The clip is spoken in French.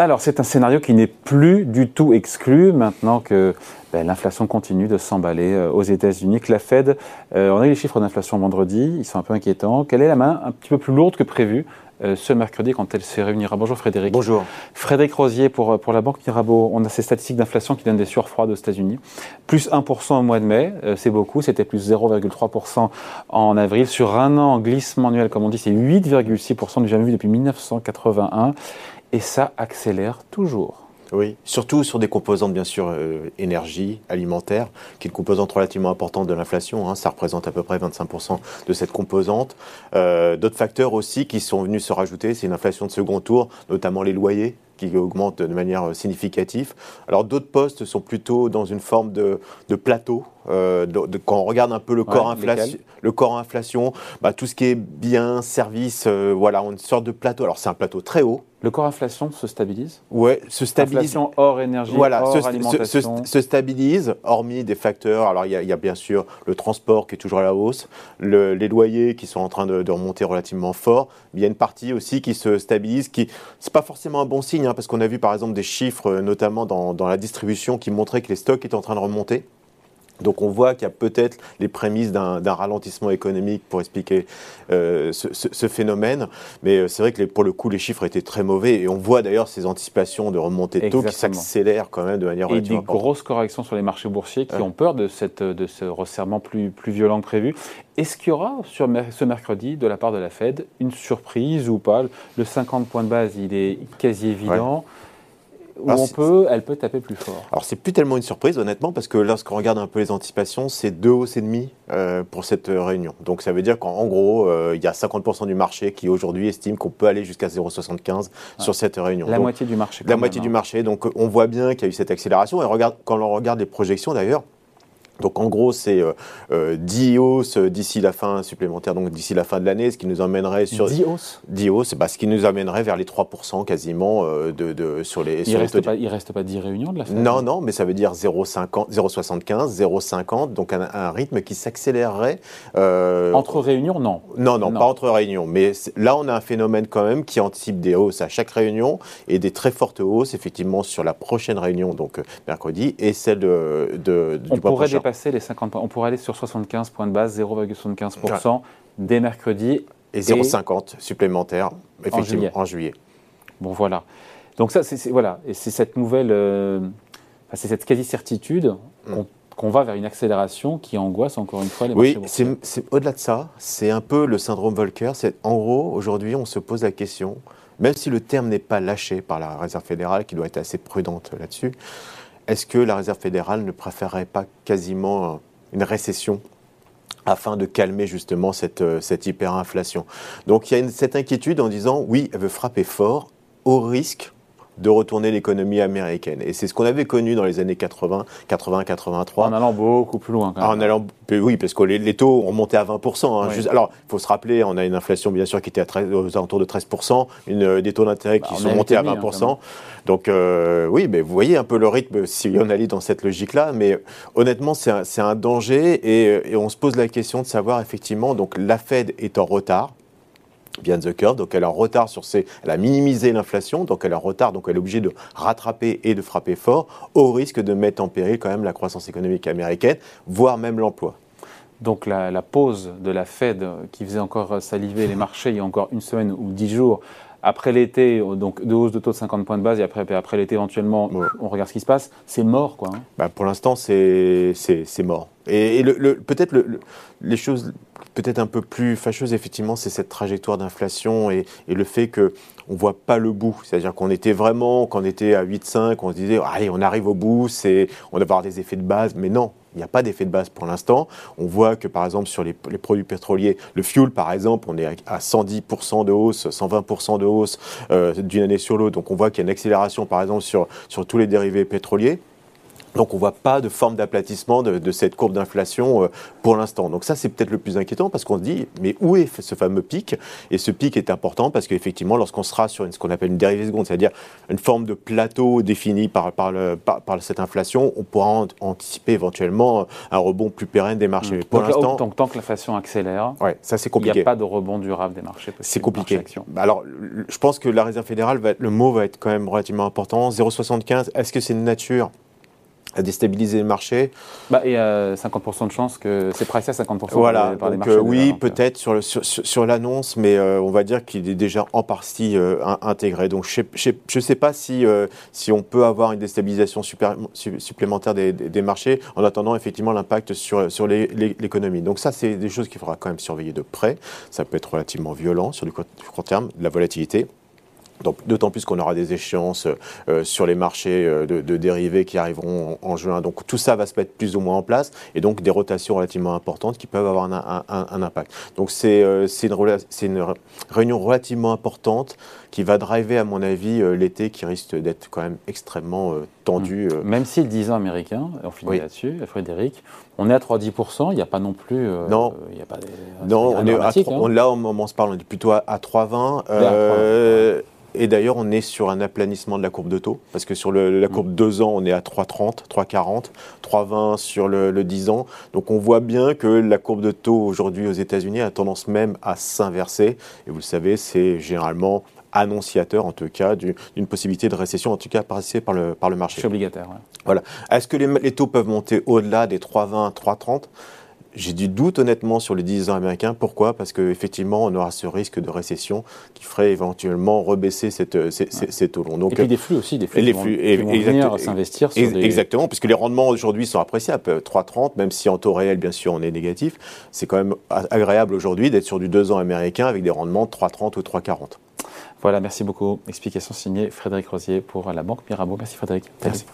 Alors, c'est un scénario qui n'est plus du tout exclu maintenant que ben, l'inflation continue de s'emballer euh, aux États-Unis, que la Fed, euh, on a eu les chiffres d'inflation vendredi, ils sont un peu inquiétants. Quelle est la main un petit peu plus lourde que prévu euh, ce mercredi quand elle se réunira. Bonjour Frédéric. Bonjour. Frédéric Rosier pour, pour la Banque Mirabeau. On a ces statistiques d'inflation qui donnent des surfroides aux États-Unis. Plus 1% au mois de mai, c'est beaucoup. C'était plus 0,3% en avril. Sur un an, glissement annuel, comme on dit, c'est 8,6% du jamais vu depuis 1981 et ça accélère toujours. Oui, surtout sur des composantes, bien sûr, euh, énergie, alimentaire, qui est une composante relativement importante de l'inflation. Hein. ça représente à peu près 25% de cette composante. Euh, d'autres facteurs aussi qui sont venus se rajouter, c'est une inflation de second tour, notamment les loyers qui augmentent de manière significative. Alors d'autres postes sont plutôt dans une forme de, plateau. Euh, quand on regarde un peu le corps inflation, le corps inflation, bah, tout ce qui est biens, services, voilà, on une sorte de plateau. Alors c'est un plateau très haut, le corps inflation se stabilise? Ouais, se stabilise. Inflation hors énergie, voilà, hors se, alimentation. Se, stabilise, hormis des facteurs. Alors, il y, a, bien sûr le transport qui est toujours à la hausse, les loyers qui sont en train de, remonter relativement fort. il y a une partie aussi qui se stabilise, qui c'est pas forcément un bon signe, hein, parce qu'on a vu par exemple des chiffres, notamment dans, dans la distribution, qui montraient que les stocks étaient en train de remonter. Donc on voit qu'il y a peut-être les prémices d'un ralentissement économique pour expliquer euh, ce, phénomène. Mais euh, c'est vrai que pour le coup, les chiffres étaient très mauvais. Et on voit d'ailleurs ces anticipations de remontée de taux qui s'accélèrent quand même de manière Et des grosses corrections sur les marchés boursiers qui ont peur de, cette, de ce resserrement plus, plus violent que prévu. Est-ce qu'il y aura sur ce mercredi, de la part de la Fed, une surprise ou pas? Le 50 points de base, il est quasi évident où on peut, elle peut taper plus fort. Alors c'est plus tellement une surprise honnêtement parce que lorsqu'on regarde un peu les anticipations, c'est deux hausses et demie euh, pour cette euh, réunion. Donc ça veut dire qu'en gros, euh, il y a 50% du marché qui aujourd'hui estime qu'on peut aller jusqu'à 0,75 sur cette réunion. La moitié du marché. La moitié du hein. marché. Donc on voit bien qu'il y a eu cette accélération et regarde, quand on regarde les projections d'ailleurs. Donc en gros, c'est euh, 10 euh, hausses euh, d'ici la fin supplémentaire, donc d'ici la fin de l'année, ce qui nous emmènerait sur 10 hausses. 10 hausses, bah, ce qui nous amènerait vers les 3% quasiment euh, de, de, sur les. Il ne reste, pas, reste pas 10 réunions de la fin? Non, non, mais ça veut dire 0,75, 0,50, donc un, un, rythme qui s'accélérerait. entre réunions, non. non. non. pas entre réunions, mais là on a un phénomène quand même qui anticipe des hausses à chaque réunion et des très fortes hausses effectivement sur la prochaine réunion, donc mercredi, et celle de, de du on pourrait les 50 points. On pourrait aller sur 75 points de base, 0,75% dès mercredi. Et 0,50 supplémentaires, effectivement, en juillet. Bon, voilà. Donc ça, c'est voilà, et c'est cette nouvelle, euh, c'est cette quasi-certitude mm. qu'on va vers une accélération qui angoisse encore une fois les oui, marchés Oui, c'est au-delà de ça, c'est un peu le syndrome Volcker. En gros, aujourd'hui, on se pose la question, même si le terme n'est pas lâché par la Réserve fédérale, qui doit être assez prudente là-dessus, est-ce que la Réserve fédérale ne préférerait pas quasiment une récession afin de calmer justement cette, euh, hyperinflation? Donc il y a cette inquiétude en disant oui, elle veut frapper fort au risque de retourner l'économie américaine. Et c'est ce qu'on avait connu dans les années 80, 80, 83. En allant beaucoup plus loin. Quand même. En allant, oui, parce que les, taux ont remonté à 20%. Hein, alors, il faut se rappeler, on a une inflation bien sûr qui était à 13, aux alentours de 13%, une, des taux d'intérêt qui bah, sont montés à 20%. Hein, Donc euh, oui, mais vous voyez un peu le rythme si on allait dans cette logique-là. Mais honnêtement, c'est un, un, danger et, et on se pose la question de savoir effectivement, donc la Fed est en retard bien the curve, donc elle est en retard sur elle a minimisé l'inflation, donc elle est en retard, donc elle est obligée de rattraper et de frapper fort, au risque de mettre en péril quand même la croissance économique américaine, voire même l'emploi. Donc la, la, pause de la Fed qui faisait encore saliver les marchés il y a encore une semaine ou dix jours après l'été, donc de hausse de taux de 50 points de base, et après, après l'été éventuellement, on regarde ce qui se passe, c'est mort quoi. Hein. Bah pour l'instant, c'est mort. Et, le, peut-être le, les choses peut-être un peu plus fâcheuses, effectivement, c'est cette trajectoire d'inflation et, et, le fait qu'on ne voit pas le bout. C'est-à-dire qu'on était vraiment, quand on était à 8,5, on se disait, allez, on arrive au bout, on va avoir des effets de base, mais non, il n'y a pas d'effet de base pour l'instant. On voit que par exemple sur les, produits pétroliers, le fuel par exemple, on est à 110% de hausse, 120% de hausse euh, d'une année sur l'autre. Donc on voit qu'il y a une accélération par exemple sur, sur tous les dérivés pétroliers. Donc on ne voit pas de forme d'aplatissement de, cette courbe d'inflation euh, pour l'instant. Donc ça c'est peut-être le plus inquiétant parce qu'on se dit mais où est ce fameux pic? Et ce pic est important parce qu'effectivement lorsqu'on sera sur ce qu'on appelle une dérivée seconde, c'est-à-dire une forme de plateau défini par, par, cette inflation, on pourra anticiper éventuellement un rebond plus pérenne des marchés. Mmh. Pour l'instant, tant, tant, que l'inflation accélère, ouais, ça c'est compliqué. Il n'y a pas de rebond durable des marchés. C'est compliqué. Alors je pense que la réserve fédérale va être, le mot va être quand même relativement important. 0,75. Est-ce que c'est une nature? À déstabiliser le marché. Bah, il y a 50% de chances que c'est pricé à 50% voilà, par, les marchés. Euh, oui, peut-être sur, sur, sur l'annonce, mais euh, on va dire qu'il est déjà en partie euh, intégré. Donc je ne sais pas si, si on peut avoir une déstabilisation super, supplémentaire des, des, marchés en attendant effectivement l'impact sur, sur l'économie. Donc ça, c'est des choses qu'il faudra quand même surveiller de près. Ça peut être relativement violent sur du court terme, de la volatilité. D'autant plus qu'on aura des échéances euh, sur les marchés euh, de, dérivés qui arriveront en, juin. Donc tout ça va se mettre plus ou moins en place et donc des rotations relativement importantes qui peuvent avoir un, impact. Donc c'est euh, une, une, réunion relativement importante qui va driver, à mon avis, l'été qui risque d'être quand même extrêmement tendu. Mmh. Même si le 10 ans américain, on finit là-dessus, Frédéric, on est à 3-10%, il n'y a pas non plus. non, il y a pas des, non on est à 3, hein. là, au moment où on se parle, on est plutôt à, 3,20. Et d'ailleurs, on est sur un aplanissement de la courbe de taux, parce que sur la courbe 2 ans, on est à 3,30, 3,40, 3,20 sur le, 10 ans. Donc on voit bien que la courbe de taux aujourd'hui aux États-Unis a tendance même à s'inverser. Et vous le savez, c'est généralement annonciateur, en tout cas, d'une possibilité de récession, en tout cas passée par le, par le marché. C'est obligataire. Voilà. Est-ce que les, les, taux peuvent monter au-delà des 3,20, 3,30 j'ai du doute honnêtement sur les 10 ans américains. Pourquoi? Parce qu'effectivement, on aura ce risque de récession qui ferait éventuellement rebaisser cette, ces, ces, taux longs. Donc, et puis des flux aussi, des flux, les flux, qui vont, venir s'investir sur des... Exactement, puisque les rendements aujourd'hui sont appréciables. 3,30, même si en taux réel, bien sûr, on est négatif, c'est quand même agréable aujourd'hui d'être sur du 2 ans américain avec des rendements de 3,30 ou 3,40. Voilà, merci beaucoup. Explication signée Frédéric Rosier pour la Banque Mirabeau. Merci Frédéric. merci.